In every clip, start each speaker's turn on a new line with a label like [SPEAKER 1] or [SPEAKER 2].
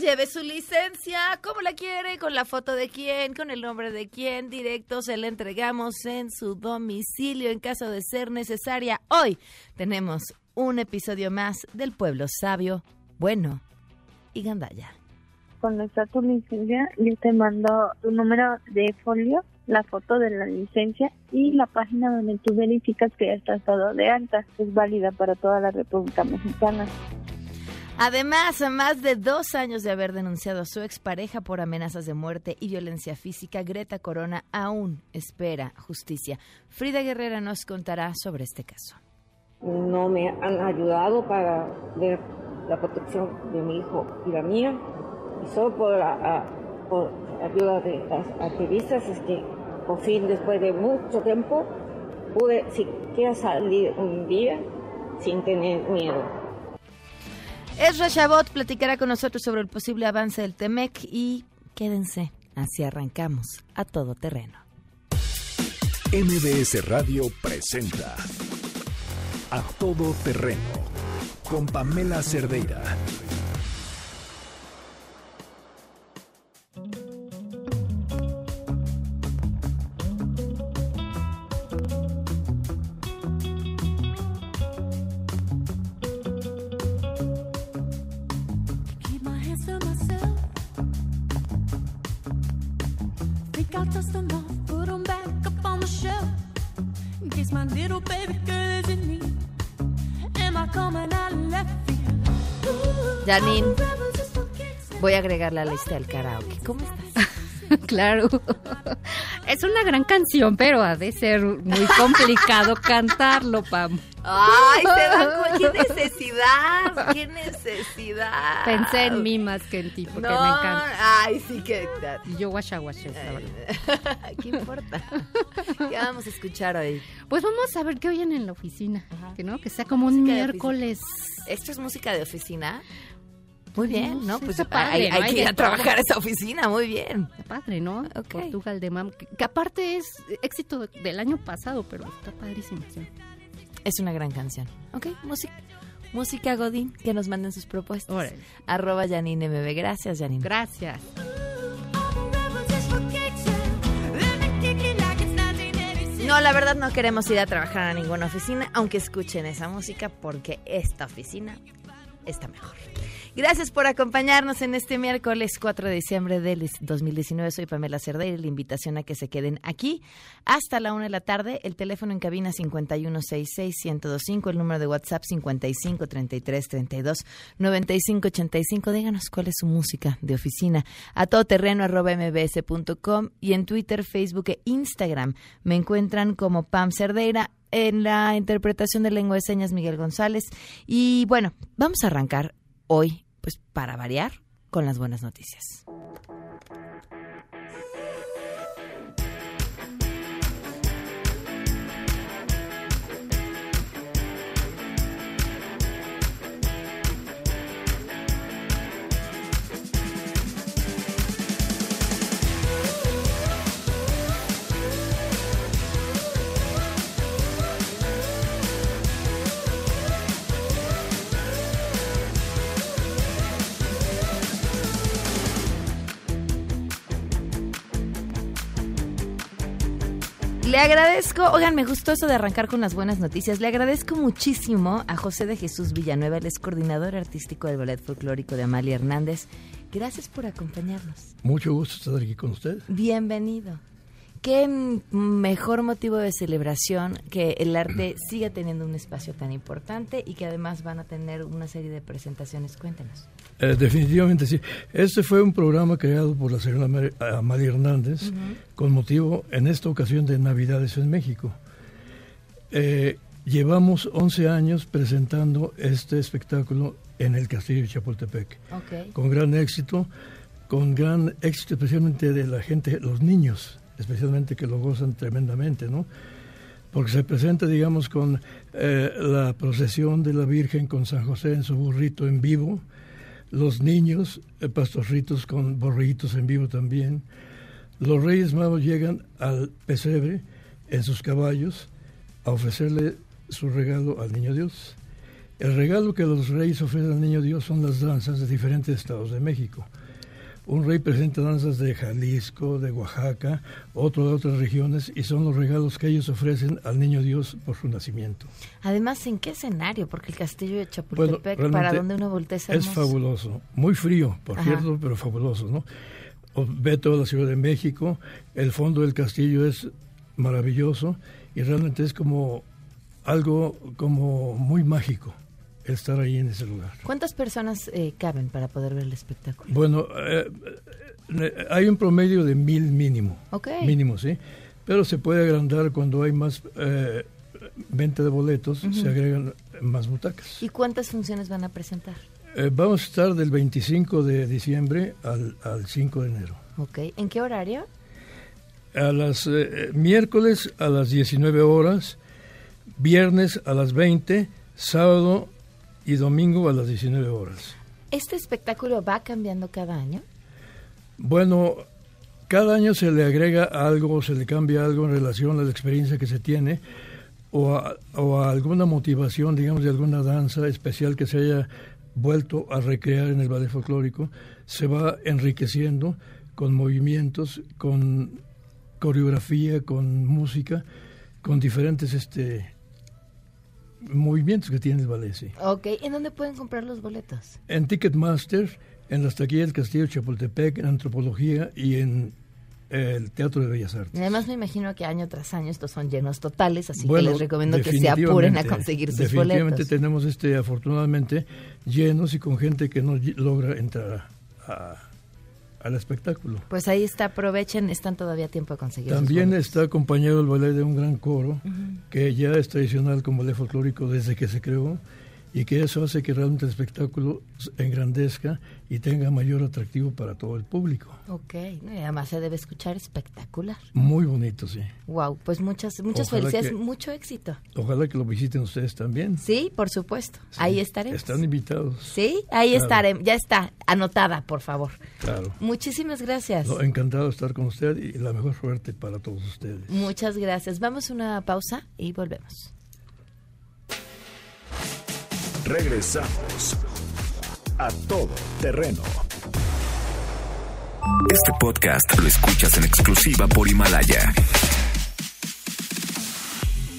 [SPEAKER 1] lleve su licencia, como la quiere, con la foto de quién, con el nombre de quién, directo se la entregamos en su domicilio en caso de ser necesaria. Hoy tenemos un episodio más del pueblo sabio, bueno y gandaya.
[SPEAKER 2] Cuando está tu licencia, yo te mando tu número de folio, la foto de la licencia y la página donde tú verificas que ya estás todo de alta. Es válida para toda la República Mexicana.
[SPEAKER 1] Además, a más de dos años de haber denunciado a su expareja por amenazas de muerte y violencia física, Greta Corona aún espera justicia. Frida Guerrera nos contará sobre este caso.
[SPEAKER 3] No me han ayudado para ver la protección de mi hijo y la mía. Y solo por, por ayuda de las activistas es que por fin, después de mucho tiempo, pude siquiera salir un día sin tener miedo.
[SPEAKER 1] Ezra Chabot platicará con nosotros sobre el posible avance del TEMEC y quédense, así arrancamos a todo terreno.
[SPEAKER 4] MBS Radio presenta A Todo Terreno con Pamela Cerdeira.
[SPEAKER 1] Janine. Voy a agregar la lista del karaoke. ¿Cómo estás?
[SPEAKER 5] Claro. Es una gran canción, pero ha de ser muy complicado cantarlo, Pam.
[SPEAKER 1] ¡Ay, se dan cu- ¡Qué necesidad! ¡Qué necesidad!
[SPEAKER 5] Pensé en mí más que en ti, porque
[SPEAKER 1] no,
[SPEAKER 5] me encanta.
[SPEAKER 1] ¡Ay, sí que...
[SPEAKER 5] Y yo la verdad.
[SPEAKER 1] ¿Qué importa? ¿Qué vamos a escuchar hoy?
[SPEAKER 5] Pues vamos a ver qué oyen en la oficina, que no, que sea como un
[SPEAKER 1] Música
[SPEAKER 5] miércoles.
[SPEAKER 1] ¿Esto es música de oficina? Muy bien,
[SPEAKER 5] No
[SPEAKER 1] Pues
[SPEAKER 5] padre,
[SPEAKER 1] hay,
[SPEAKER 5] ¿no?
[SPEAKER 1] hay
[SPEAKER 5] Hay
[SPEAKER 1] que ir a trabajar a esa oficina, muy bien.
[SPEAKER 5] Está padre, ¿no?
[SPEAKER 1] Ok.
[SPEAKER 5] Portugal de Mam, que, que aparte es éxito del año pasado, pero está padrísimo. sí.
[SPEAKER 1] Es una gran canción. Ok, música. Música Godín, que nos manden sus propuestas.
[SPEAKER 5] Órale.
[SPEAKER 1] Arroba Janine MB. Gracias, Janine.
[SPEAKER 5] Gracias.
[SPEAKER 6] All the rebels just for kicks. yeah. Let me kick it like it's 1986.
[SPEAKER 1] No, la verdad no queremos ir a trabajar a ninguna oficina, aunque escuchen esa música, porque esta oficina está mejor. Gracias por acompañarnos en este miércoles 4 de diciembre del 2019. Soy Pamela Cerdeira y la invitación a que se queden aquí hasta la una de la tarde. El teléfono en cabina 5166-1025, el número de WhatsApp 5533329585. Díganos cuál es su música de oficina. A todoterreno arroba mbs.com y en Twitter, Facebook e Instagram me encuentran como Pam Cerdeira en la interpretación de lengua de señas Miguel González. Y bueno, vamos a arrancar hoy, pues para variar, con las buenas noticias. Le agradezco, oigan, me gustó eso de arrancar con las buenas noticias. Le agradezco muchísimo a José de Jesús Villanueva, el es coordinador artístico del Ballet Folclórico de Amalia Hernández. Gracias por acompañarnos.
[SPEAKER 7] Mucho gusto estar aquí con usted.
[SPEAKER 1] Bienvenido. Qué mejor motivo de celebración que el arte siga teniendo un espacio tan importante y que además van a tener una serie de presentaciones. Cuéntenos.
[SPEAKER 7] Eh, definitivamente sí. Este fue un programa creado por la señora Mar- Amalia Hernández con motivo, en esta ocasión, de Navidades en México. Eh, llevamos 11 años presentando este espectáculo en el Castillo de Chapultepec,
[SPEAKER 1] Ok.
[SPEAKER 7] con gran éxito. con gran éxito, especialmente de la gente, los niños, especialmente que lo gozan tremendamente, ¿no? Porque se presenta, digamos, con eh, la procesión de la Virgen con San José en su burrito en vivo, los niños, eh, pastorritos con borritos en vivo también. Los Reyes Magos llegan al pesebre en sus caballos a ofrecerle su regalo al Niño Dios. El regalo que los reyes ofrecen al Niño Dios son las danzas de diferentes estados de México. Un rey presenta danzas de Jalisco, de Oaxaca, otro de otras regiones, y son los regalos que ellos ofrecen al Niño Dios por su nacimiento.
[SPEAKER 1] Además, ¿en qué escenario? Porque el castillo de Chapultepec, para donde uno voltea, es,
[SPEAKER 7] es fabuloso. Muy frío, por cierto, pero fabuloso, ¿no? Ve toda la Ciudad de México, el fondo del castillo es maravilloso y realmente es como algo como muy mágico estar ahí en ese lugar.
[SPEAKER 1] ¿Cuántas personas eh, caben para poder ver el espectáculo?
[SPEAKER 7] Bueno, eh, eh, hay un promedio de mil mínimo. Mínimo, sí. Pero se puede agrandar cuando hay más venta de boletos, se agregan más butacas.
[SPEAKER 1] ¿Y cuántas funciones van a presentar?
[SPEAKER 7] vamos a estar del 25 de diciembre al, al 5 de enero.
[SPEAKER 1] Ok. ¿En qué horario?
[SPEAKER 7] A las miércoles a las 19 horas, viernes a las 20, sábado y domingo a las 19 horas.
[SPEAKER 1] ¿Este espectáculo va cambiando cada año?
[SPEAKER 7] Bueno, cada año se le agrega algo, se le cambia algo en relación a la experiencia que se tiene o a, o a alguna motivación, digamos, de alguna danza especial que se haya vuelto a recrear en el ballet folclórico, se va enriqueciendo con movimientos, con coreografía, con música, con diferentes este, movimientos que tiene el ballet, sí.
[SPEAKER 1] Ok, ¿en dónde pueden comprar los boletos?
[SPEAKER 7] En Ticketmaster, en las taquillas del Castillo Chapultepec, en Antropología y en el Teatro de Bellas Artes.
[SPEAKER 1] además me imagino que año tras año estos son llenos totales, así que les recomiendo que se apuren a conseguir sus
[SPEAKER 7] definitivamente tenemos este afortunadamente llenos y con gente que no logra entrar a al espectáculo.
[SPEAKER 1] Pues ahí está, aprovechen, están todavía a tiempo de conseguir.
[SPEAKER 7] También está acompañado el ballet de un gran coro, que ya es tradicional como ballet folclórico desde que se creó y que eso hace que realmente el espectáculo engrandezca y tenga mayor atractivo para todo el público.
[SPEAKER 1] Ok, y además se debe escuchar espectacular.
[SPEAKER 7] Muy bonito, sí.
[SPEAKER 1] Wow, pues muchas muchas felicidades, mucho éxito.
[SPEAKER 7] Ojalá que lo visiten ustedes también.
[SPEAKER 1] Sí, por supuesto. ahí estaremos.
[SPEAKER 7] Están invitados.
[SPEAKER 1] Sí, ahí estaremos. Ya está, anotada, por favor.
[SPEAKER 7] Claro.
[SPEAKER 1] Muchísimas gracias.
[SPEAKER 7] encantado de estar con usted y la mejor suerte para todos ustedes.
[SPEAKER 1] Muchas gracias. Vamos a una pausa y volvemos.
[SPEAKER 8] Regresamos a todo terreno. Este podcast lo escuchas en exclusiva por Himalaya.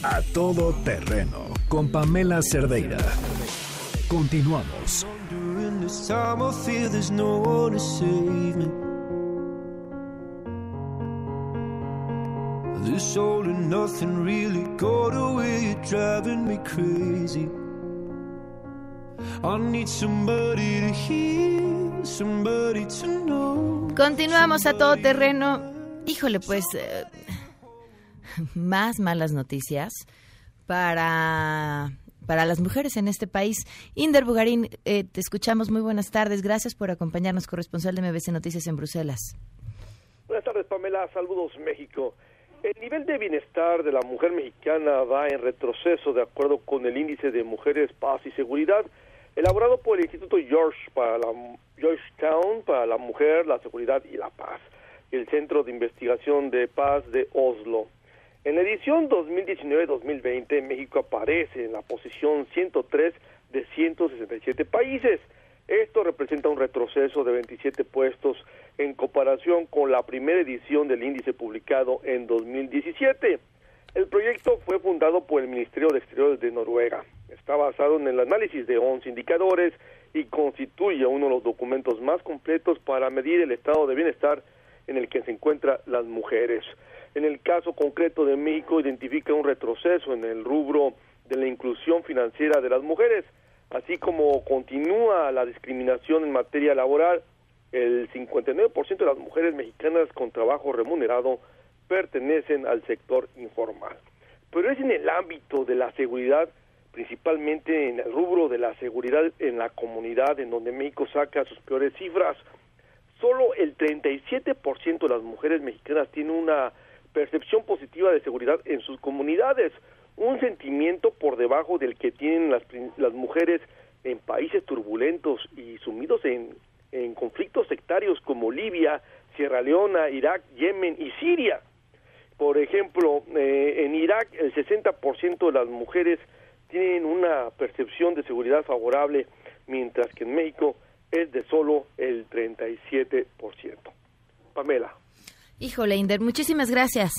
[SPEAKER 8] A todo terreno con Pamela Cerdeira. Continuamos. This all and nothing really got away, driving me crazy.
[SPEAKER 1] Continuamos a todo terreno. Híjole, pues eh, más malas noticias para para las mujeres en este país. Inder Bugarín, eh, te escuchamos. Muy buenas tardes. Gracias por acompañarnos, corresponsal de MBC Noticias en Bruselas.
[SPEAKER 9] Buenas tardes, Pamela. Saludos, México. El nivel de bienestar de la mujer mexicana va en retroceso de acuerdo con el índice de mujeres, paz y seguridad elaborado por el Instituto George para la, Georgetown para la Mujer, la Seguridad y la Paz, y el Centro de Investigación de Paz de Oslo. En la edición 2019-2020, México aparece en la posición 103 de 167 países. Esto representa un retroceso de 27 puestos en comparación con la primera edición del índice publicado en 2017. El proyecto fue fundado por el Ministerio de Exteriores de Noruega. Está basado en el análisis de 11 indicadores y constituye uno de los documentos más completos para medir el estado de bienestar en el que se encuentran las mujeres. En el caso concreto de México, identifica un retroceso en el rubro de la inclusión financiera de las mujeres, así como continúa la discriminación en materia laboral. El 59% de las mujeres mexicanas con trabajo remunerado pertenecen al sector informal. Pero es en el ámbito de la seguridad, principalmente en el rubro de la seguridad en la comunidad, en donde México saca sus peores cifras. solo el 37% de las mujeres mexicanas tienen una percepción positiva de seguridad en sus comunidades, un sentimiento por debajo del que tienen las, las mujeres en países turbulentos y sumidos en, en conflictos sectarios como Libia, Sierra Leona, Irak, Yemen y Siria. Por ejemplo, eh, en Irak el 60% de las mujeres tienen una percepción de seguridad favorable, mientras que en México es de solo el 37%. Pamela.
[SPEAKER 1] Híjole, Inder, muchísimas gracias.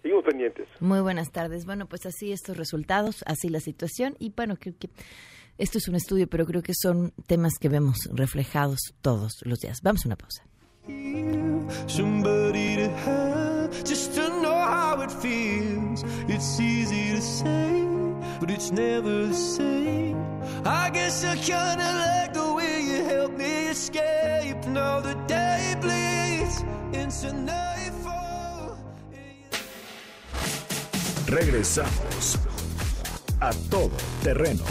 [SPEAKER 9] Seguimos pendientes.
[SPEAKER 1] Muy buenas tardes. Bueno, pues así estos resultados, así la situación y bueno, creo que esto es un estudio, pero creo que son temas que vemos reflejados todos los días. Vamos a una pausa.
[SPEAKER 6] Know how it feels. It's easy to say, but it's never the same. I guess I kinda like the way you help me escape. Now the day bleeds into nightfall.
[SPEAKER 4] Regresamos a todo terreno.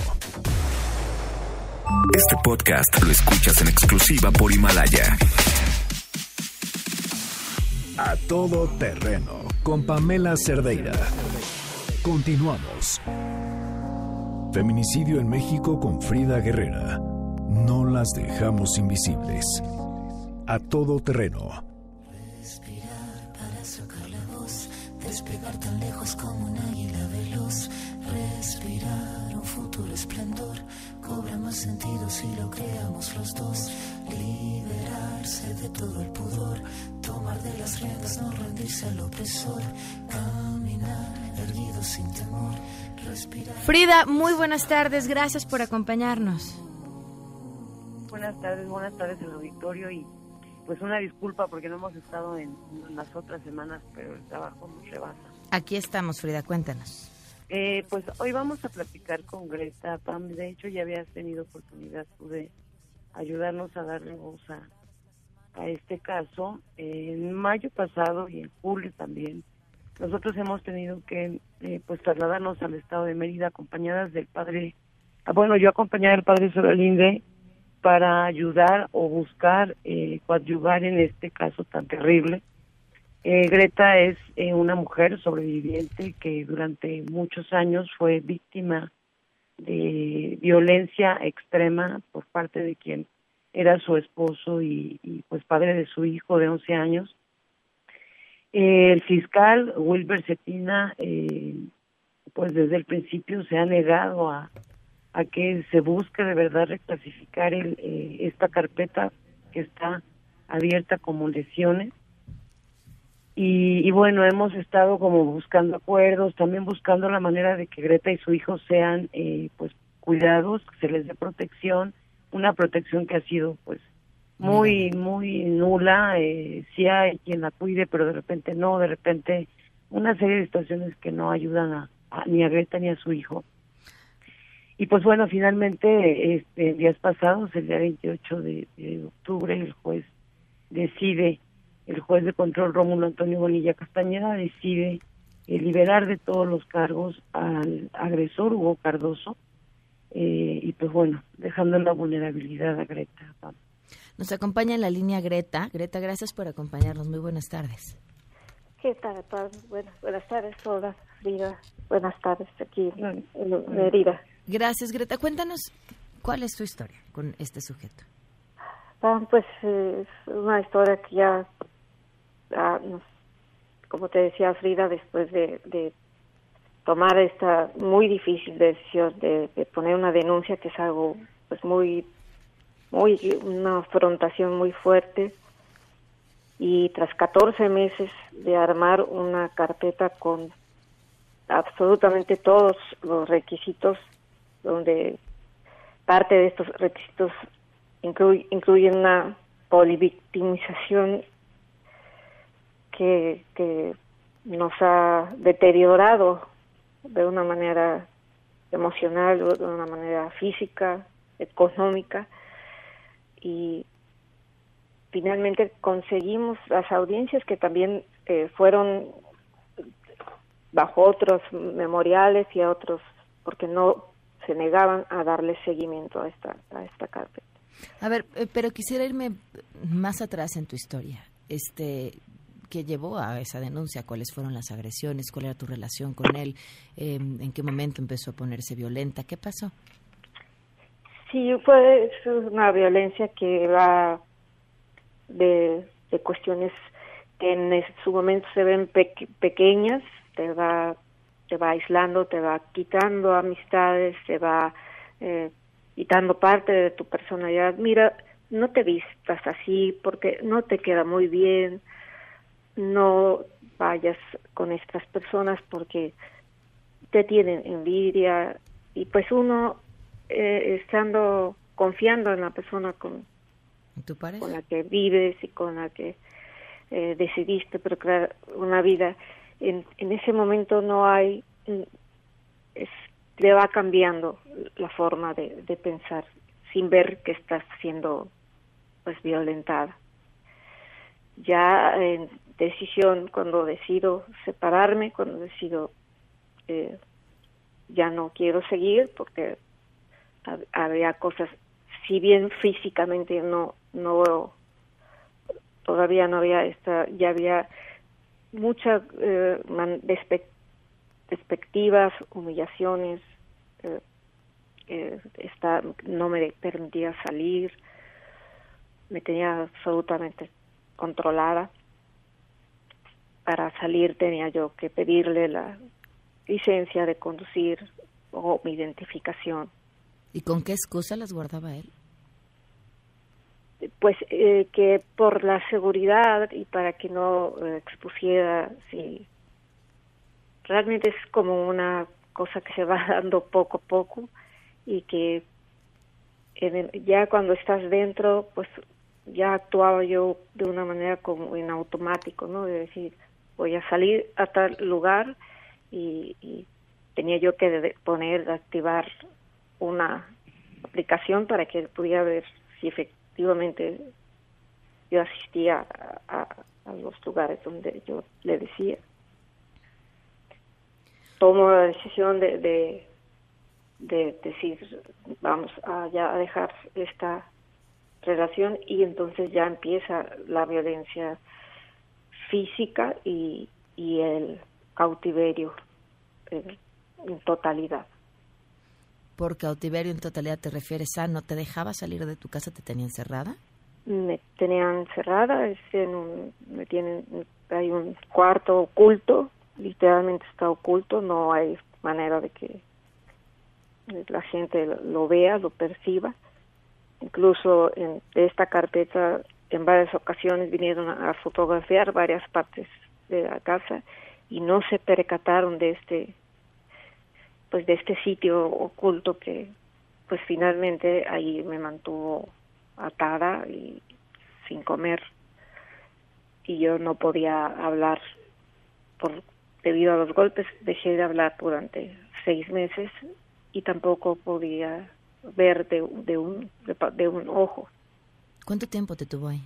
[SPEAKER 8] Este podcast lo escuchas en exclusiva por Himalaya.
[SPEAKER 4] A todo terreno con Pamela Cerdeira. Continuamos. Feminicidio en México con Frida Guerrera. No las dejamos invisibles. A todo terreno.
[SPEAKER 10] Respirar para sacar la voz, despegar tan lejos como un águila veloz. Respirar un futuro esplendor, cobra más sentido si lo creamos los dos. Liberarse de todo el pudor, tomar de las riendas, no rendirse al opresor. Caminar erguido sin temor, respirar.
[SPEAKER 1] Frida, muy buenas tardes. Gracias por acompañarnos.
[SPEAKER 11] Buenas tardes, buenas tardes al auditorio y pues una disculpa porque no hemos estado en, en las otras semanas, pero el trabajo nos rebasa.
[SPEAKER 1] Aquí estamos, Frida, cuéntanos.
[SPEAKER 11] Eh, pues hoy vamos a platicar con Greta Pam. De hecho, ya habías tenido oportunidad tú de ayudarnos a darle voz a, a este caso. En mayo pasado y en julio también, nosotros hemos tenido que eh, pues trasladarnos al estado de Mérida acompañadas del padre, ah, bueno, yo acompañada del padre Sorolinde para ayudar o buscar eh, coadyuvar en este caso tan terrible. Eh, Greta es eh, una mujer sobreviviente que durante muchos años fue víctima de violencia extrema por parte de quien era su esposo y, pues padre de su hijo de 11 años. El fiscal Wilber Cetina, eh, pues desde el principio se ha negado a, a que se busque de verdad reclasificar el, eh, esta carpeta que está abierta como lesiones y, y, bueno, hemos estado como buscando acuerdos, también buscando la manera de que Greta y su hijo sean eh, pues cuidados, que se les dé protección, una protección que ha sido pues muy, muy nula, eh, sí hay quien la cuide, pero de repente no, de repente una serie de situaciones que no ayudan a, a ni a Greta ni a su hijo. Y pues bueno, finalmente, este, días pasados, el día 28 de, de octubre, el juez decide el juez de control Rómulo Antonio Bonilla Castañeda decide eh, liberar de todos los cargos al agresor Hugo Cardoso eh, y pues bueno, dejando en la vulnerabilidad a Greta.
[SPEAKER 1] Nos acompaña en la línea Greta. Greta, gracias por acompañarnos. Muy buenas tardes.
[SPEAKER 12] ¿Qué tal? Buenas, buenas tardes, todas. Frida. Buenas tardes aquí en Mérida.
[SPEAKER 1] Gracias, Greta. Cuéntanos, ¿cuál es tu historia con este sujeto?
[SPEAKER 12] Ah, pues es una historia que ya Ah, como te decía Frida, después de, de, tomar esta muy difícil decisión de, poner una denuncia, que es algo pues muy, muy, una afrontación muy fuerte, y tras 14 meses de armar una carpeta con absolutamente todos los requisitos, donde parte de estos requisitos incluye, incluyen una polivictimización que, que nos ha deteriorado de una manera emocional, de una manera física, económica y finalmente conseguimos las audiencias que también eh, fueron bajo otros memoriales y a otros porque no se negaban a darle seguimiento a esta a esta carpeta.
[SPEAKER 1] A ver, eh, pero quisiera irme más atrás en tu historia. Este, ¿Qué llevó a esa denuncia? ¿Cuáles fueron las agresiones? ¿Cuál era tu relación con él? Eh, ¿En qué momento empezó a ponerse violenta? ¿Qué pasó?
[SPEAKER 12] Sí, fue una violencia que va de, de cuestiones que en su momento se ven pe- pequeñas, te va, te va aislando, te va quitando amistades, te va eh, quitando parte de tu personalidad. Mira, no te vistas así porque no te queda muy bien, no vayas con estas personas porque te tienen envidia. Y pues uno eh, estando confiando en la persona con, con la que vives y con la que eh, decidiste procrear una vida en, en ese momento no hay mm, es, te va cambiando la forma de, de pensar sin ver que estás siendo pues violentada. Ya en decisión cuando decido separarme cuando decido eh, ya no quiero seguir porque hab- había cosas si bien físicamente no no todavía no había esta ya había muchas eh, despectivas humillaciones eh, eh, no me permitía salir me tenía absolutamente controlada para salir tenía yo que pedirle la licencia de conducir o mi identificación.
[SPEAKER 1] ¿Y con qué excusa las guardaba él?
[SPEAKER 12] pues eh, que por la seguridad y para que no eh, expusiera si realmente es como una cosa que se va dando poco a poco y que en el- ya cuando estás dentro pues ya actuaba yo de una manera como en automático no de decir voy a salir a tal lugar y, tenía yo que poner activar una aplicación para que pudiera ver si efectivamente yo asistía a los lugares donde yo le decía. Tomo la decisión de, de, de decir, vamos a ya a dejar esta relación y entonces ya empieza la violencia física y, y el cautiverio en, en totalidad.
[SPEAKER 1] Por cautiverio en totalidad te refieres a no te dejaba salir de tu casa, te tenía encerrada.
[SPEAKER 12] me tenían encerrada es en un, me tienen hay un cuarto oculto literalmente está oculto no hay manera de que la gente lo, lo vea lo perciba incluso en esta carpeta en varias ocasiones vinieron a, fotografiar varias partes de la casa y no se percataron de este pues de este sitio oculto que pues finalmente ahí me mantuvo atada y sin comer. Y yo no podía hablar por debido a los golpes dejé de hablar durante seis meses y tampoco podía ver de, de un de, de un ojo
[SPEAKER 1] ¿Cuánto tiempo te tuvo ahí?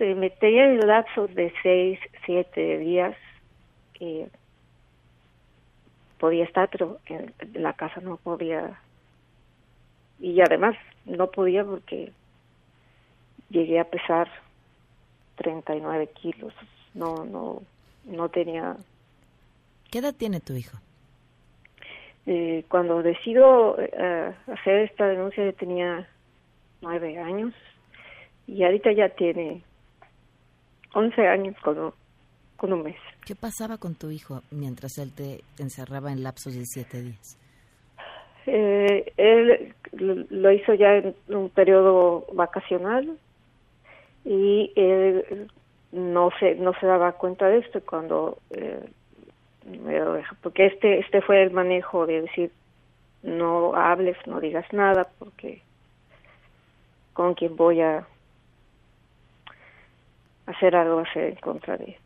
[SPEAKER 12] Eh, me tenía en lapsos de seis siete días que podía estar pero en en la casa no podía y además no podía porque llegué a pesar 39 kilos no no no tenía
[SPEAKER 1] ¿Qué edad tiene tu hijo?
[SPEAKER 12] eh, cuando decido eh, hacer esta denuncia yo tenía nueve años y ahorita ya tiene 11 años con, un- con un mes
[SPEAKER 1] ¿Qué pasaba con tu hijo mientras él te encerraba en lapsos de siete días?
[SPEAKER 12] Eh, él lo hizo ya en un periodo vacacional y él no se no se daba cuenta de esto cuando eh, porque este este fue el manejo de decir no hables no digas nada porque con quien voy a hacer algo ser en contra de,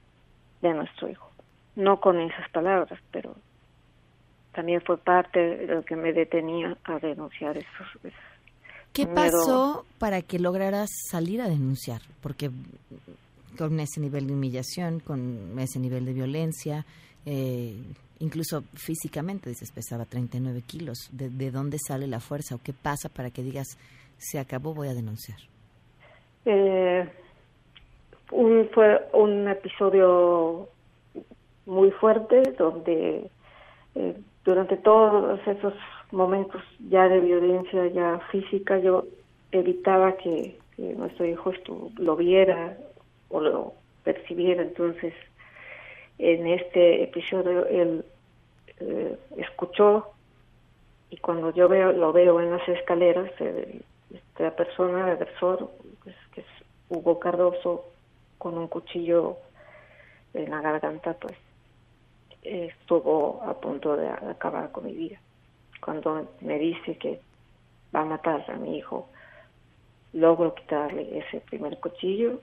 [SPEAKER 12] de nuestro hijo no con esas palabras pero también fue parte de lo que me detenía a denunciar esos.
[SPEAKER 1] ¿Qué
[SPEAKER 12] miedo.
[SPEAKER 1] pasó para que lograras salir a denunciar? Porque con ese nivel de humillación, con ese nivel de violencia, eh, incluso físicamente, dices, pesaba 39 kilos. ¿De, ¿De dónde sale la fuerza o qué pasa para que digas, se acabó, voy a denunciar?
[SPEAKER 12] Eh, un, fue un episodio muy fuerte donde eh, durante todos esos momentos ya de violencia ya física yo evitaba que, nuestro hijo esto, lo viera o lo percibiera entonces en este episodio él eh, escuchó y cuando yo veo lo veo en las escaleras eh, esta persona el agresor pues, que es Hugo Cardoso con un cuchillo en la garganta pues estuvo a punto de acabar con mi vida. Cuando me dice que va a matar a mi hijo, logro quitarle ese primer cuchillo,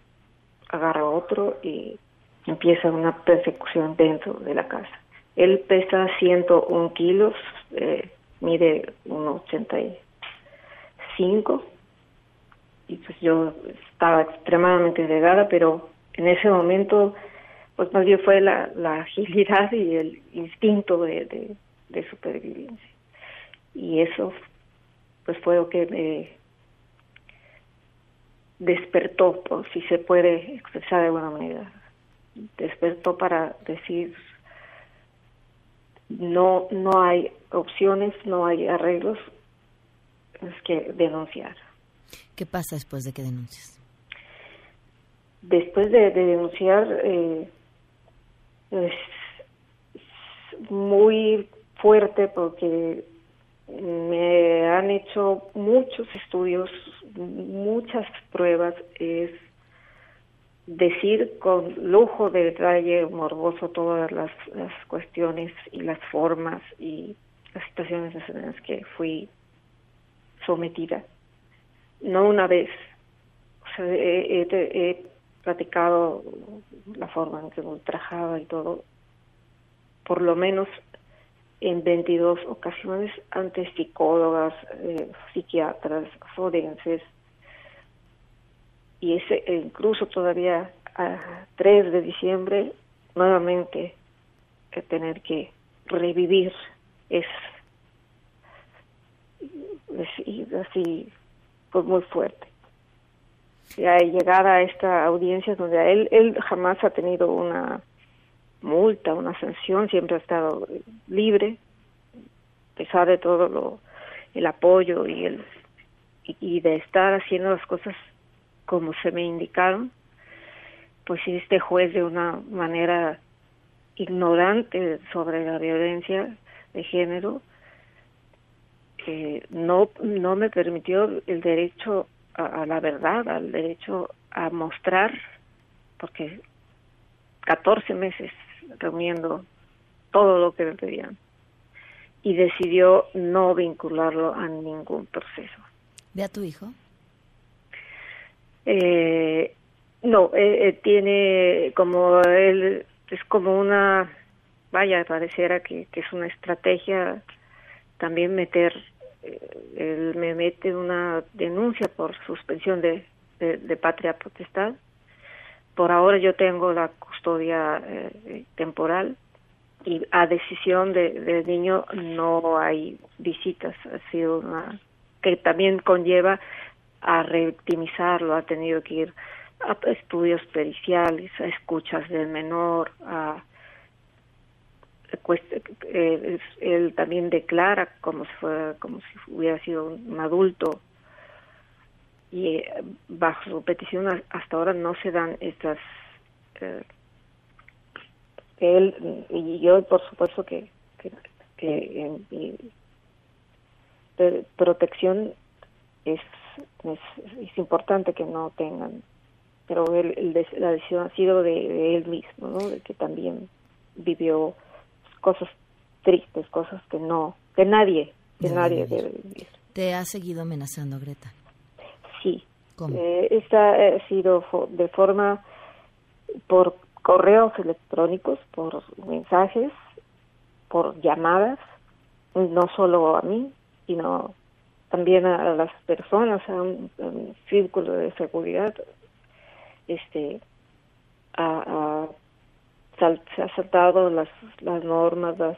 [SPEAKER 12] agarra otro y empieza una persecución dentro de la casa. Él pesa 101 kilos, eh, mide 1,85 y pues yo estaba extremadamente delgada, pero en ese momento pues más bien fue la, agilidad y el instinto de, de, supervivencia. Y eso pues fue lo que me despertó, por si se puede expresar de alguna manera, despertó para decir no no hay opciones, no hay arreglos, es que denunciar.
[SPEAKER 1] ¿Qué pasa después de que denuncias?
[SPEAKER 12] Después de, denunciar, eh, es muy fuerte porque me han hecho muchos estudios, muchas pruebas, es decir con lujo de detalle morboso todas las, las cuestiones y las formas y las situaciones en las que fui sometida. No una vez. He platicado la forma en que me ultrajaba y todo, por lo menos en 22 ocasiones ante psicólogas, eh, psiquiatras, forenses, y ese e incluso todavía a 3 de diciembre nuevamente que tener que revivir es, es así pues muy fuerte. Llegada a esta audiencia donde él, él jamás ha tenido una multa, una sanción, siempre ha estado libre, a pesar de todo lo, el apoyo y, el, y, de estar haciendo las cosas como se me indicaron, pues este juez de una manera ignorante sobre la violencia de género, eh, no, no me permitió el derecho a, la verdad, al derecho a mostrar, porque 14 meses reuniendo todo lo que le pedían y decidió no vincularlo a ningún proceso.
[SPEAKER 1] ¿Ve a tu hijo?
[SPEAKER 12] Eh, no, eh, eh, tiene como él, es como una, vaya, pareciera que, que es una estrategia también meter él me mete una denuncia por suspensión de, de, patria potestad. Por ahora yo tengo la custodia eh, temporal y a decisión del de niño no hay visitas. Ha sido una que también conlleva a revictimizarlo, ha tenido que ir a estudios periciales, a escuchas del menor, a eh, él también declara como si fuera como si hubiera sido un adulto y eh, bajo su petición hasta ahora no se dan estas eh, él y yo por supuesto que que, protección es, es, importante que no tengan pero él, la decisión ha sido de, de él mismo ¿no? de que también vivió cosas tristes, cosas que no, que nadie, que nadie debe vivir.
[SPEAKER 1] ¿Te ha seguido amenazando, Greta?
[SPEAKER 12] Sí. Eh, esta ha sido de forma por correos electrónicos, por mensajes, por llamadas, no solo a mí, sino también a, las personas, a un, círculo de seguridad, este, a se ha saltado las, las normas, las,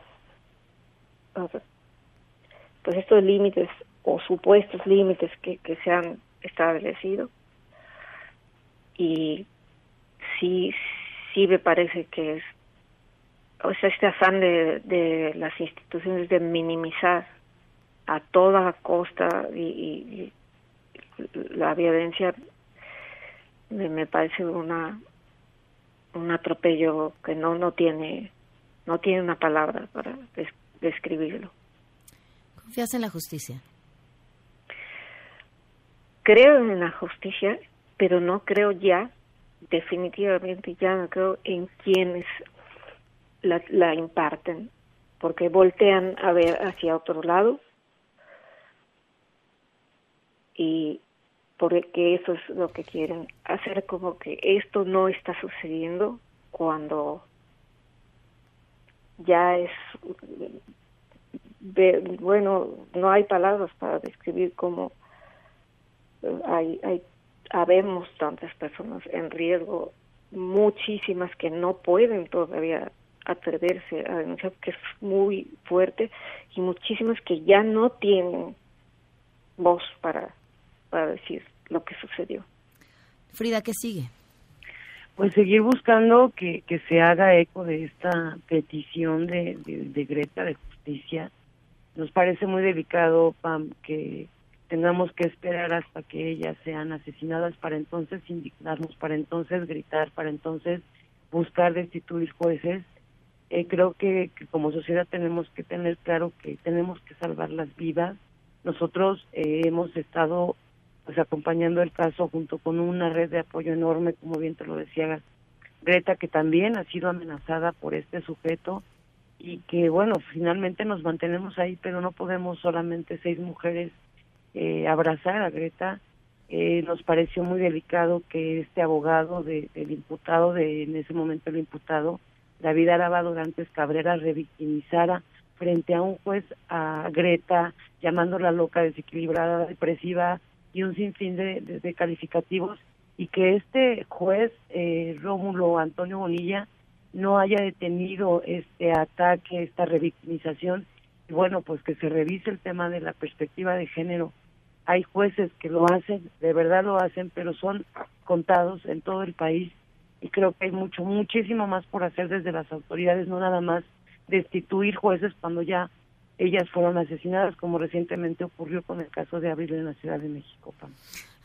[SPEAKER 12] pues estos límites o supuestos límites que, que se han establecido. Y sí, sí me parece que es o sea, este afán de, las instituciones de minimizar a toda costa y, y, la violencia me, parece una un atropello que no no tiene no tiene una palabra para des, describirlo.
[SPEAKER 1] ¿Confías en la justicia?
[SPEAKER 12] Creo en la justicia, pero no creo ya, definitivamente ya no creo en quienes la, la imparten, porque voltean a ver hacia otro lado y porque eso es lo que quieren, hacer como que esto no está sucediendo cuando ya es bueno, no hay palabras para describir cómo eh, hay, hay habemos tantas personas en riesgo, muchísimas que no pueden todavía atreverse a denunciar que es muy fuerte y muchísimas que ya no tienen voz para, para decir lo que sucedió.
[SPEAKER 1] Frida, ¿qué sigue?
[SPEAKER 11] Pues seguir buscando que, que se haga eco de esta petición de, de, de Greta de justicia. Nos parece muy delicado, Pam, que tengamos que esperar hasta que ellas sean asesinadas para entonces indignarnos, para entonces gritar, para entonces buscar destituir jueces eh, creo que, como sociedad tenemos que tener claro que tenemos que salvarlas vivas. Nosotros eh, hemos estado pues acompañando el caso junto con una red de apoyo enorme, como bien te lo decía Greta, que también ha sido amenazada por este sujeto y que bueno, finalmente nos mantenemos ahí, pero no podemos solamente seis mujeres eh, abrazar a Greta. Eh, nos pareció muy delicado que este abogado de, del imputado, de en ese momento el imputado, David Araba Durantes Cabrera revictimizara frente a un juez a Greta, llamándola loca, desequilibrada, depresiva y un sinfín de, de, calificativos, y que este juez, eh, Rómulo Antonio Bonilla, no haya detenido este ataque, esta revictimización, y bueno, pues que se revise el tema de la perspectiva de género. Hay jueces que lo hacen, de verdad lo hacen, pero son contados en todo el país y creo que hay mucho, muchísimo más por hacer desde las autoridades, no nada más destituir jueces cuando ya ellas fueron asesinadas, como recientemente ocurrió con el caso de Abril en la Ciudad de México.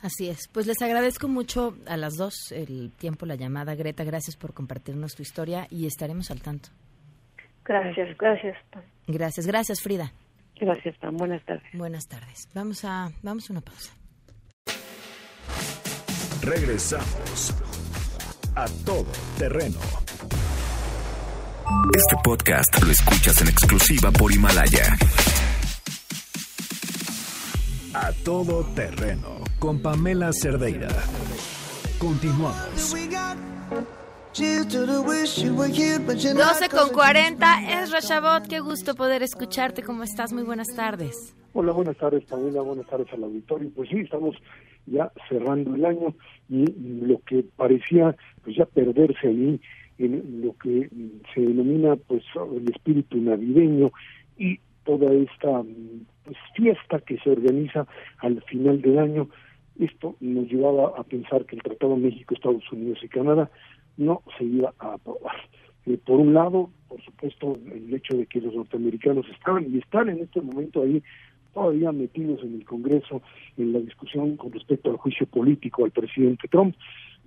[SPEAKER 1] Así es. Pues les agradezco mucho a las dos el tiempo, la llamada. Greta, gracias por compartirnos tu historia y estaremos al tanto.
[SPEAKER 12] Gracias, gracias.
[SPEAKER 1] Gracias, gracias Frida.
[SPEAKER 11] Gracias, Pam. Buenas tardes.
[SPEAKER 1] Buenas tardes. Vamos a, vamos a una pausa.
[SPEAKER 4] Regresamos a todo terreno.
[SPEAKER 8] Este podcast lo escuchas en exclusiva por Himalaya.
[SPEAKER 4] A todo terreno con Pamela Cerdeira. Continuamos.
[SPEAKER 1] 12 con 40 es Rashabot, qué gusto poder escucharte. ¿Cómo estás? Muy buenas tardes.
[SPEAKER 13] Hola, buenas tardes, Pamela. Buenas tardes al auditorio. Pues sí, estamos ya cerrando el año y lo que parecía pues ya perderse ahí en lo que se denomina pues el espíritu navideño y toda esta pues, fiesta que se organiza al final del año esto nos llevaba a pensar que el Tratado México, Estados Unidos y Canadá no se iba a aprobar. Eh, por un lado, por supuesto, el hecho de que los norteamericanos estaban y están en este momento ahí todavía metidos en el Congreso en la discusión con respecto al juicio político al presidente Trump.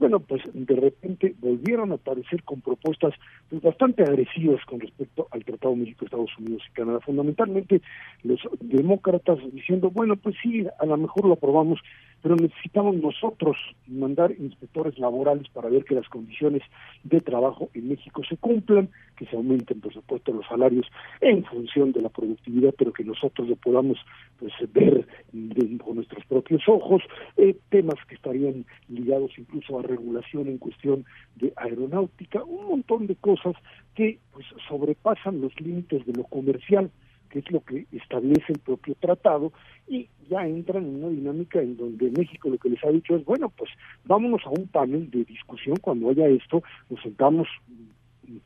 [SPEAKER 13] Bueno, pues de repente volvieron a aparecer con propuestas pues, bastante agresivas con respecto al Tratado México, Estados Unidos y Canadá. Fundamentalmente los demócratas diciendo, bueno, pues sí, a lo mejor lo aprobamos, pero necesitamos nosotros mandar inspectores laborales para ver que las condiciones de trabajo en México se cumplan, que se aumenten, por supuesto, los salarios en función de la productividad, pero que nosotros lo podamos pues, ver con nuestros propios ojos, eh, temas que estarían ligados incluso a regulación en cuestión de aeronáutica, un montón de cosas que pues sobrepasan los límites de lo comercial que es lo que establece el propio tratado, y ya entran en una dinámica en donde México lo que les ha dicho es, bueno, pues vámonos a un panel de discusión cuando haya esto, nos sentamos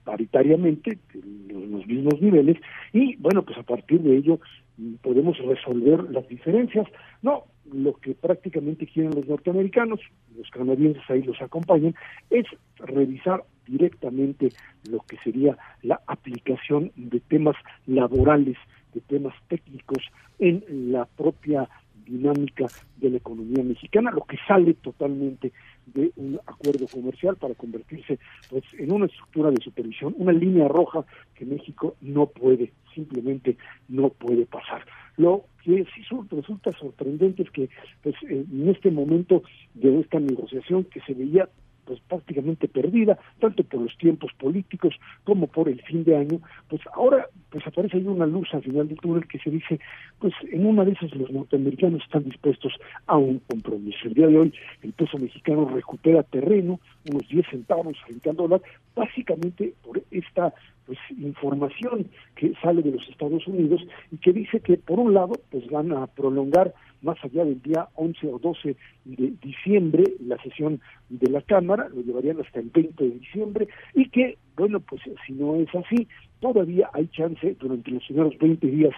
[SPEAKER 13] paritariamente, en los mismos niveles, y bueno, pues a partir de ello mm, podemos resolver las diferencias. No, lo que prácticamente quieren los norteamericanos, los canadienses ahí los acompañan, es revisar directamente lo que sería la aplicación de temas laborales, de temas técnicos en la propia dinámica de la economía mexicana, lo que sale totalmente de un acuerdo comercial para convertirse pues en una estructura de supervisión, una línea roja que México no puede, simplemente no puede pasar. Lo que sí resulta sorprendente es que pues en este momento de esta negociación que se veía pues prácticamente perdida, tanto por los tiempos políticos como por el fin de año, pues ahora pues aparece ahí una luz al final del túnel que se dice, pues en una de esas los norteamericanos están dispuestos a un compromiso. El día de hoy el peso mexicano recupera terreno, unos 10 centavos frente al dólar, básicamente por esta pues información que sale de los Estados Unidos y que dice que por un lado pues van a prolongar más allá del día 11 o 12 de diciembre la sesión de la Cámara, lo llevarían hasta el 20 de diciembre y que, bueno, pues si no es así, todavía hay chance durante los primeros 20 días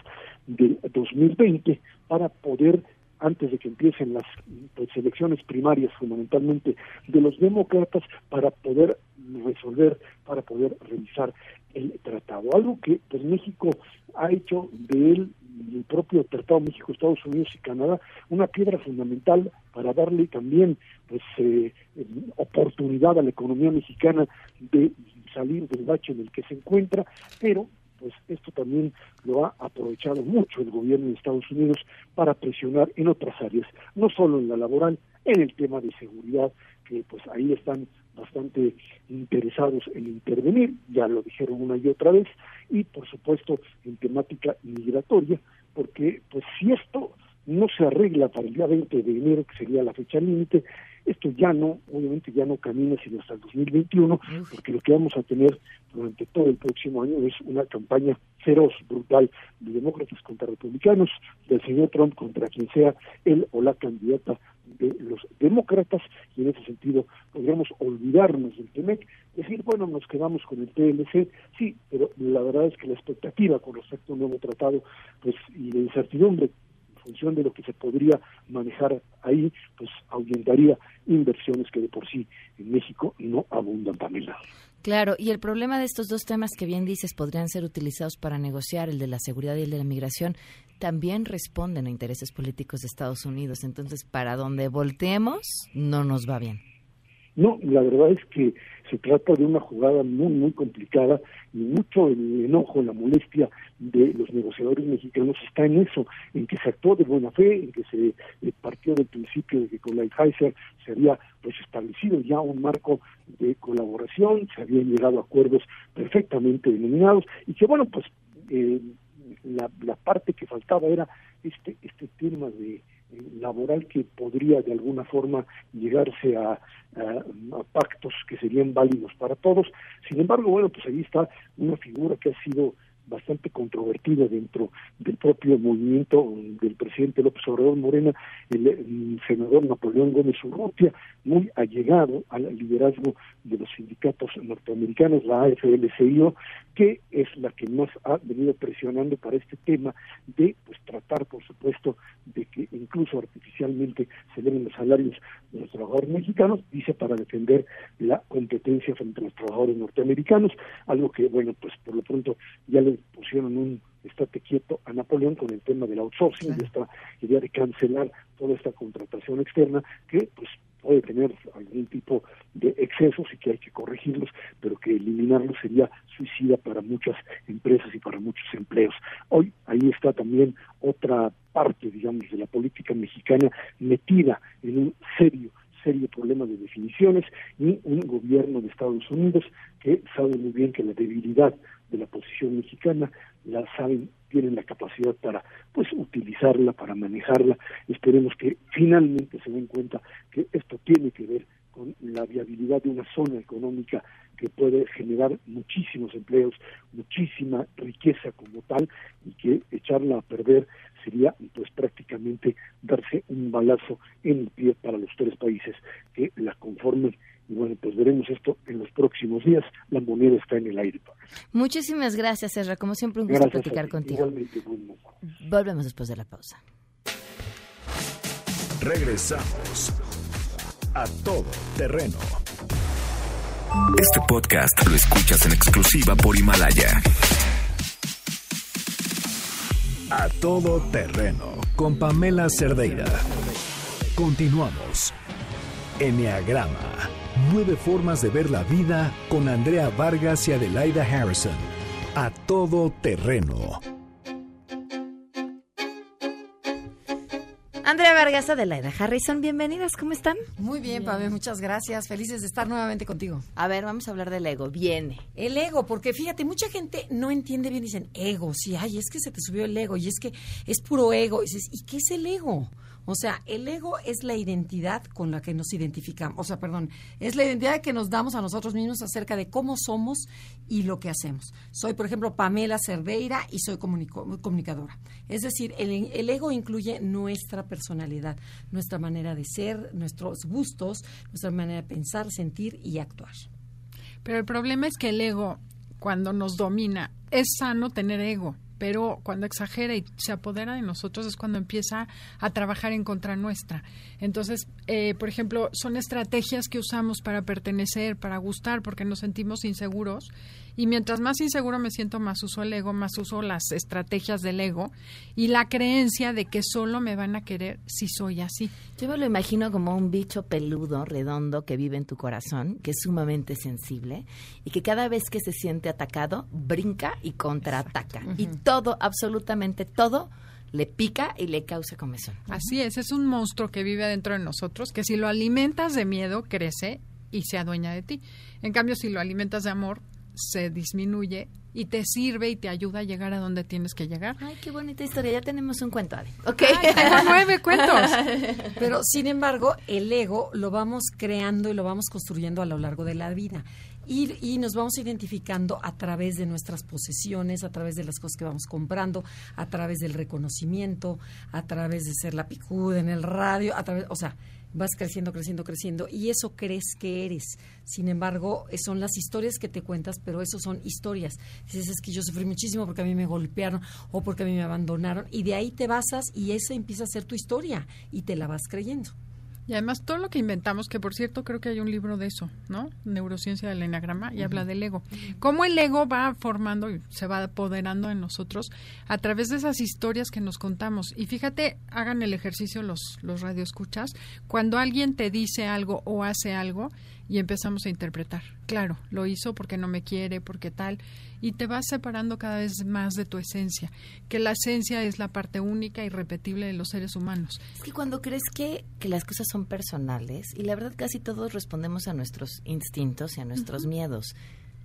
[SPEAKER 13] del 2020 para poder antes de que empiecen las pues, elecciones primarias fundamentalmente de los demócratas para poder resolver, para poder revisar el tratado. Algo que pues México ha hecho de él el propio Tratado México, Estados Unidos y Canadá, una piedra fundamental para darle también pues eh, oportunidad a la economía mexicana de salir del bache en el que se encuentra, pero pues esto también lo ha aprovechado mucho el gobierno de Estados Unidos para presionar en otras áreas, no solo en la laboral, en el tema de seguridad, que pues ahí están bastante interesados en intervenir, ya lo dijeron una y otra vez, y por supuesto en temática migratoria, porque pues si esto no se arregla para el día 20 de enero, que sería la fecha límite, esto ya no, obviamente ya no camina sino hasta el 2021, porque lo que vamos a tener durante todo el próximo año es una campaña feroz, brutal, de demócratas contra republicanos, del señor Trump contra quien sea él o la candidata de los demócratas, y en ese sentido podríamos olvidarnos del TEMEC, decir, bueno, nos quedamos con el TLC, sí, pero la verdad es que la expectativa con respecto a un nuevo tratado, pues, y la incertidumbre función de lo que se podría manejar ahí, pues ahuyentaría inversiones que de por sí en México no abundan, Pamela.
[SPEAKER 1] Claro, y el problema de estos dos temas que bien dices podrían ser utilizados para negociar, el de la seguridad y el de la migración, también responden a intereses políticos de Estados Unidos. Entonces, para donde volteemos, no nos va bien.
[SPEAKER 13] No, la verdad es que se trata de una jugada muy, muy complicada y mucho el enojo, la molestia de los negociadores mexicanos está en eso, en que se actuó de buena fe, en que se eh, partió del principio de que con la Pfizer se había pues establecido ya un marco de colaboración, se habían llegado a acuerdos perfectamente denominados y que bueno, pues eh, la, la parte que faltaba era este, este tema de laboral que podría de alguna forma llegarse a, pactos que serían válidos para todos. Sin embargo, bueno, pues ahí está una figura que ha sido bastante controvertida dentro del propio movimiento del presidente López Obrador Morena, el, senador Napoleón Gómez Urrutia, muy allegado al liderazgo de los sindicatos norteamericanos, la AFL-CIO, que es la que más ha venido presionando para este tema de pues tratar, por supuesto, de que incluso artificialmente se den los salarios de los trabajadores mexicanos, dice para defender la competencia frente a los trabajadores norteamericanos, algo que, bueno, pues por lo pronto ya le pusieron un estate quieto a Napoleón con el tema del outsourcing y esta idea de cancelar toda esta contratación externa que pues puede tener algún tipo de excesos y que hay que corregirlos, pero que eliminarlos sería suicida para muchas empresas y para muchos empleos. Hoy ahí está también otra parte, digamos, de la política mexicana metida en un serio serio problema de definiciones y un gobierno de Estados Unidos que sabe muy bien que la debilidad de la posición mexicana, la saben, tienen la capacidad para pues utilizarla, para manejarla. Esperemos que finalmente se den cuenta que esto tiene que ver con la viabilidad de una zona económica que puede generar muchísimos empleos, muchísima riqueza como tal, y que echarla a perder sería pues prácticamente darse un balazo en el pie para los tres países que la conforman y bueno, pues veremos esto en los próximos días. La moneda está en el aire.
[SPEAKER 1] Muchísimas gracias, Ezra. Como siempre, un gusto platicar contigo. Volvemos después de la pausa.
[SPEAKER 4] Regresamos a todo terreno.
[SPEAKER 8] Este podcast lo escuchas en exclusiva por Himalaya.
[SPEAKER 4] A todo terreno con Pamela Cerdeira. Continuamos. Enneagrama. Nueve formas de ver la vida con Andrea Vargas y Adelaida Harrison. A todo terreno.
[SPEAKER 1] Andrea Vargas, Adelaida Harrison, bienvenidas, ¿cómo están?
[SPEAKER 14] Muy bien, Pame, muchas gracias. Felices de estar nuevamente contigo.
[SPEAKER 1] A ver, vamos a hablar del ego. Viene.
[SPEAKER 14] El ego, porque fíjate, mucha gente no entiende bien, dicen ego, sí, ay, es que se te subió el ego, y es que es puro ego. Y dices, ¿y qué es el ego? O sea, el ego es la identidad con la que nos identificamos. O sea, perdón, es la identidad que nos damos a nosotros mismos acerca de cómo somos y lo que hacemos. Soy, por ejemplo, Pamela Cerdeira y soy comunicadora. Es decir, el, el ego incluye nuestra personalidad, nuestra manera de ser, nuestros gustos, nuestra manera de pensar, sentir y actuar.
[SPEAKER 15] Pero el problema es que el ego, cuando nos domina, es sano tener ego pero cuando exagera y se apodera de nosotros es cuando empieza a trabajar en contra nuestra. Entonces, eh, por ejemplo, son estrategias que usamos para pertenecer, para gustar, porque nos sentimos inseguros y mientras más inseguro me siento, más uso el ego, más uso las estrategias del ego y la creencia de que solo me van a querer si soy así.
[SPEAKER 1] Yo me lo imagino como un bicho peludo, redondo, que vive en tu corazón, que es sumamente sensible y que cada vez que se siente atacado, brinca y contraataca. Y todo, absolutamente todo, le pica y le causa comezón.
[SPEAKER 15] Así es, es un monstruo que vive adentro de nosotros, que si lo alimentas de miedo, crece y se adueña de ti. En cambio, si lo alimentas de amor, se disminuye y te sirve y te ayuda a llegar a donde tienes que llegar.
[SPEAKER 1] Ay, qué bonita historia. Ya tenemos un cuento, Adi.
[SPEAKER 15] Ok. nueve cuentos.
[SPEAKER 14] Pero, sin embargo, el ego lo vamos creando y lo vamos construyendo a lo largo de la vida. Y, y, nos vamos identificando a través de nuestras posesiones, a través de las cosas que vamos comprando, a través del reconocimiento, a través de ser la picuda en el radio, a través, o sea, vas creciendo, creciendo, creciendo y eso crees que eres. Sin embargo, eh, son las historias que te cuentas, pero eso son historias. Dices, es que yo sufrí muchísimo porque a mí me golpearon o porque a mí me abandonaron y de ahí te basas y esa empieza a ser tu historia y te la vas creyendo.
[SPEAKER 15] Y además todo lo que inventamos, que por cierto creo que hay un libro de eso, ¿no? Neurociencia del enagrama y habla del ego. Cómo el ego va formando y se va apoderando en nosotros a través de esas historias que nos contamos. Y fíjate, hagan el ejercicio los, los radioescuchas, cuando alguien te dice algo o hace algo y empezamos a interpretar. Claro, lo hizo porque no me quiere, porque tal, y te vas separando cada vez más de tu esencia, que la esencia es la parte única y repetible de los seres humanos.
[SPEAKER 1] Es que cuando crees que, que las cosas son personales, y la verdad casi todos respondemos a nuestros instintos y a nuestros miedos,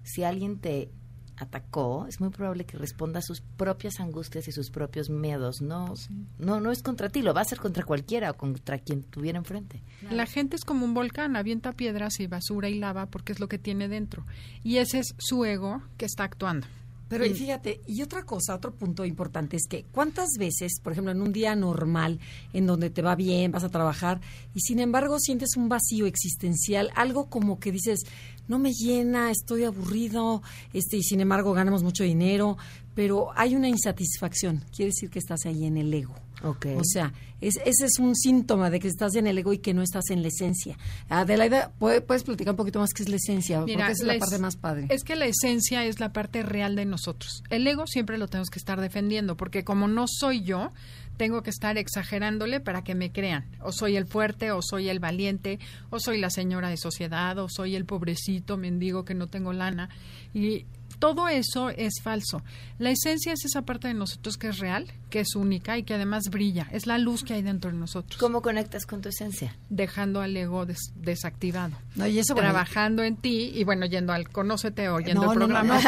[SPEAKER 1] si alguien te atacó, es muy probable que responda a sus propias angustias y sus propios miedos. No, no, no es contra ti, lo va a hacer contra cualquiera o contra quien tuviera enfrente.
[SPEAKER 15] La gente es como un volcán, avienta piedras y basura y lava porque es lo que tiene dentro. Y ese es su ego que está actuando.
[SPEAKER 14] Pero y fíjate, y otra cosa, otro punto importante es que cuántas veces, por ejemplo, en un día normal, en donde te va bien, vas a trabajar, y sin embargo sientes un vacío existencial, algo como que dices, no me llena, estoy aburrido, este, y sin embargo ganamos mucho dinero, pero hay una insatisfacción, quiere decir que estás ahí en el ego.
[SPEAKER 1] Okay.
[SPEAKER 14] O sea, es, ese es un síntoma de que estás en el ego y que no estás en la esencia. Adelaida, ¿puedes platicar un poquito más qué es la esencia? Porque es la, parte más padre.
[SPEAKER 15] Es que la esencia es la parte real de nosotros. El ego siempre lo tenemos que estar defendiendo, porque como no soy yo, tengo que estar exagerándole para que me crean. O soy el fuerte, o soy el valiente, o soy la señora de sociedad, o soy el pobrecito mendigo que no tengo lana. Y todo eso es falso. La esencia es esa parte de nosotros que es real, que es única y que además brilla. Es la luz que hay dentro de nosotros.
[SPEAKER 1] ¿Cómo conectas con tu esencia?
[SPEAKER 15] Dejando al ego desactivado. No, y eso, Trabajando en ti y bueno, yendo al Conócete o yendo al programa.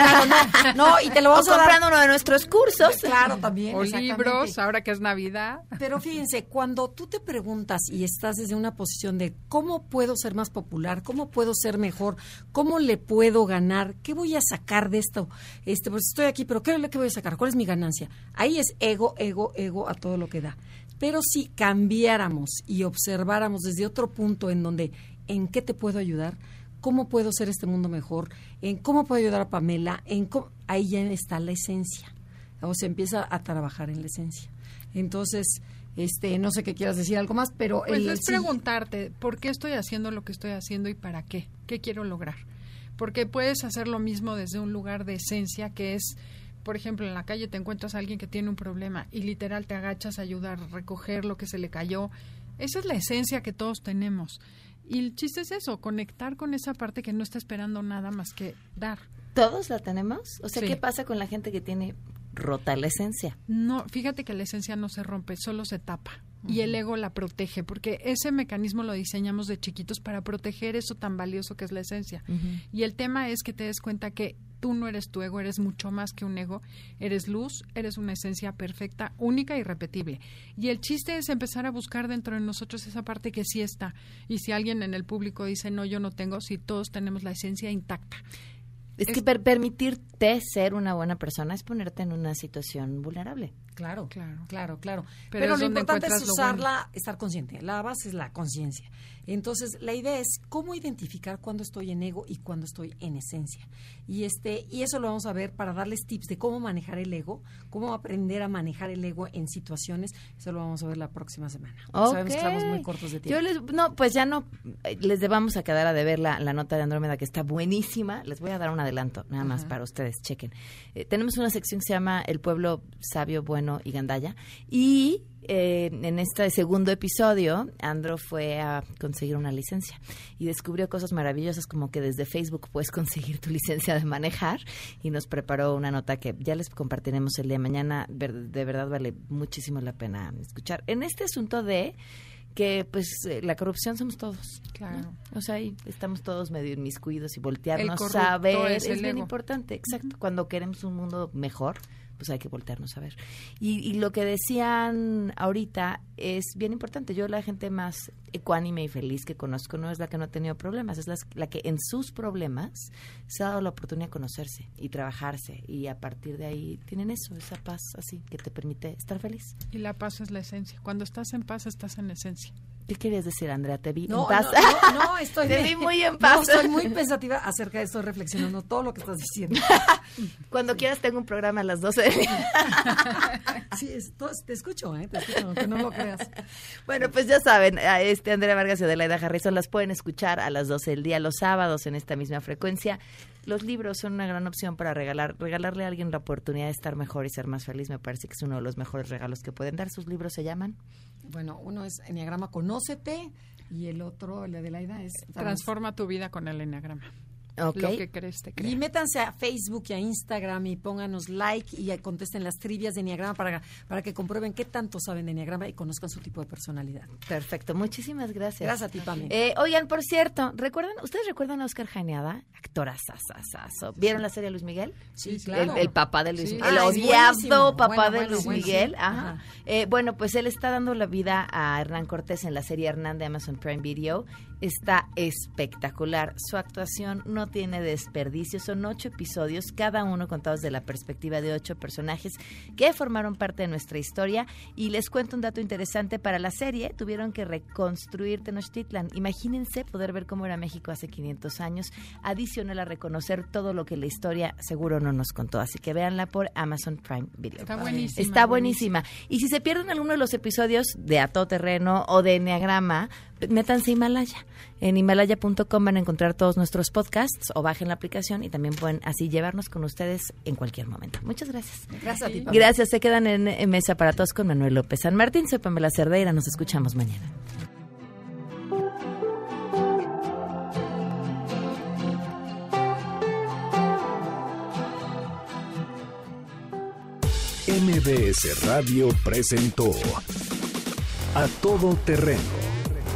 [SPEAKER 14] No, no, y te lo vamos
[SPEAKER 1] a comprando uno de nuestros cursos.
[SPEAKER 14] Claro, también.
[SPEAKER 15] O libros, ahora que es Navidad.
[SPEAKER 14] Pero fíjense, cuando tú te preguntas y estás desde una posición de cómo puedo ser más popular, cómo puedo ser mejor, cómo le puedo ganar, qué voy a sacar de esto. Este, pues estoy aquí, pero ¿qué, qué voy a sacar? ¿Cuál es mi ganancia? Ahí es ego, ego, ego a todo lo que da. Pero si cambiáramos y observáramos desde otro punto en donde, ¿en qué te puedo ayudar? cómo puedo hacer este mundo mejor, en cómo puedo ayudar a Pamela, en cómo- ahí ya está la esencia. O se empieza a trabajar en la esencia. Entonces, este, no sé qué quieras decir algo más, pero
[SPEAKER 15] Pues
[SPEAKER 14] el-
[SPEAKER 15] es
[SPEAKER 14] sí,
[SPEAKER 15] preguntarte, ¿por qué estoy haciendo lo que estoy haciendo y para qué? ¿Qué quiero lograr? Porque puedes hacer lo mismo desde un lugar de esencia que es, por ejemplo, en la calle te encuentras a alguien que tiene un problema y literal te agachas a ayudar a recoger lo que se le cayó. Esa es la esencia que todos tenemos. Y el chiste es eso, conectar con esa parte que no está esperando nada más que dar.
[SPEAKER 1] ¿Todos la tenemos? O sea,
[SPEAKER 15] Sí.
[SPEAKER 1] ¿qué pasa con la gente que tiene rota la esencia?
[SPEAKER 15] No, fíjate que la esencia no se rompe, solo se tapa. Y el ego la protege, porque ese mecanismo lo diseñamos de chiquitos para proteger eso tan valioso que es la esencia. Y el tema es que te des cuenta que tú no eres tu ego, eres mucho más que un ego, eres luz, eres una esencia perfecta, única y repetible. Y el chiste es empezar a buscar dentro de nosotros esa parte que sí está. Y si alguien en el público dice, no, yo no tengo, si todos tenemos la esencia intacta.
[SPEAKER 1] Es, que per- permitirte ser una buena persona es ponerte en una situación vulnerable.
[SPEAKER 14] Claro, claro, claro, claro.
[SPEAKER 15] Pero
[SPEAKER 14] lo importante es usarla, estar consciente. La base es la conciencia. Entonces, la idea es cómo identificar cuándo estoy en ego y cuándo estoy en esencia. Y este y eso lo vamos a ver para darles tips de cómo manejar el ego, cómo aprender a manejar el ego en situaciones. Eso lo vamos a ver la próxima semana. Sabemos que estamos muy cortos de tiempo.
[SPEAKER 1] Yo les, no, pues ya no, les vamos a quedar a deber la, la nota de Andrómeda que está buenísima. Les voy a dar un adelanto, nada más
[SPEAKER 14] Ajá.
[SPEAKER 1] para ustedes, chequen. Eh, tenemos una sección que se llama El pueblo sabio, bueno y gandaya. Y eh, en este segundo episodio, Andro fue a conseguir una licencia y descubrió cosas maravillosas como que desde Facebook puedes conseguir tu licencia de manejar y nos preparó una nota que ya les compartiremos el día de mañana. De verdad vale muchísimo la pena escuchar. En este asunto de que pues eh, la corrupción somos todos.
[SPEAKER 15] Claro.
[SPEAKER 1] ¿no? O sea, ahí estamos todos medio inmiscuidos y voltearnos a ver.
[SPEAKER 15] es
[SPEAKER 1] bien
[SPEAKER 15] ego.
[SPEAKER 1] importante, exacto. Cuando queremos un mundo mejor, pues hay que voltearnos a ver. Y, y lo que decían ahorita es bien importante. Yo la gente más ecuánime y feliz que conozco no es la que no ha tenido problemas, es la, la que en sus problemas se ha dado la oportunidad de conocerse y trabajarse. Y a partir de ahí tienen eso, esa paz así que te permite estar feliz.
[SPEAKER 15] Y la paz es la esencia. Cuando estás en paz, estás en esencia.
[SPEAKER 1] ¿Qué querías decir, Andrea? Te vi
[SPEAKER 14] No,
[SPEAKER 1] en paz.
[SPEAKER 14] no, no, no, estoy
[SPEAKER 1] Te vi muy en paz.
[SPEAKER 14] Estoy muy pensativa acerca de esto, reflexionando todo lo que estás diciendo.
[SPEAKER 1] Cuando quieras tengo un programa a las 12.
[SPEAKER 14] Sí, esto- te escucho, ¿eh? Te escucho, aunque no lo creas.
[SPEAKER 1] Bueno, pues ya saben, a este Andrea Vargas y Adelaida Harrison las pueden escuchar a las 12 del día los sábados en esta misma frecuencia. Los libros son una gran opción para regalar, regalarle a alguien la oportunidad de estar mejor y ser más feliz. Me parece que es uno de los mejores regalos que pueden dar. Sus libros se llaman
[SPEAKER 14] Bueno, uno es Enneagrama Conócete y el otro, el de Adelaida, es
[SPEAKER 15] Transforma tu vida con el enneagrama.
[SPEAKER 1] Ok.
[SPEAKER 15] Lo que crees te crea.
[SPEAKER 14] Y métanse a Facebook y a Instagram y pónganos like y contesten las trivias de Enneagrama para, para que comprueben qué tanto saben de Enneagrama y conozcan su tipo de personalidad.
[SPEAKER 1] Perfecto, muchísimas gracias.
[SPEAKER 14] Gracias a ti, Pame.
[SPEAKER 1] Eh, oigan, por cierto, ¿recuerdan, ¿ustedes recuerdan a Oscar Janeada? Actora sasasaso. ¿Vieron la serie Luis Miguel?
[SPEAKER 14] Sí, claro.
[SPEAKER 1] El, el papá de Luis
[SPEAKER 14] Sí.
[SPEAKER 1] Miguel.
[SPEAKER 14] Ah,
[SPEAKER 1] El
[SPEAKER 14] es
[SPEAKER 1] odiado papá
[SPEAKER 14] Bueno,
[SPEAKER 1] de
[SPEAKER 14] bueno,
[SPEAKER 1] Luis. Miguel. Ajá.
[SPEAKER 14] Ajá.
[SPEAKER 1] Eh, bueno, pues él está dando la vida a Hernán Cortés en la serie Hernán de Amazon Prime Video. Está espectacular. Su actuación no tiene desperdicio. Son ocho episodios, cada uno contados de la perspectiva de ocho personajes que formaron parte de nuestra historia. Y les cuento un dato interesante. Para la serie tuvieron que reconstruir Tenochtitlan. Imagínense poder ver cómo era México hace 500 años. Adicional a reconocer todo lo que la historia seguro no nos contó. Así que véanla por Amazon Prime Video.
[SPEAKER 15] Está buenísima,
[SPEAKER 1] Está buenísima. Y si se pierden alguno de los episodios de A Todo Terreno o de Enneagrama, métanse a Himalaya. En himalaya.com van a encontrar todos nuestros podcasts o bajen la aplicación y también pueden así llevarnos con ustedes en cualquier momento. Muchas gracias.
[SPEAKER 14] Gracias a ti, Pame.
[SPEAKER 1] Gracias. Se quedan en, en Mesa para Todos con Manuel López San Martín. Soy Pamela Cerdeira. Nos escuchamos mañana.
[SPEAKER 4] MBS Radio presentó A Todo Terreno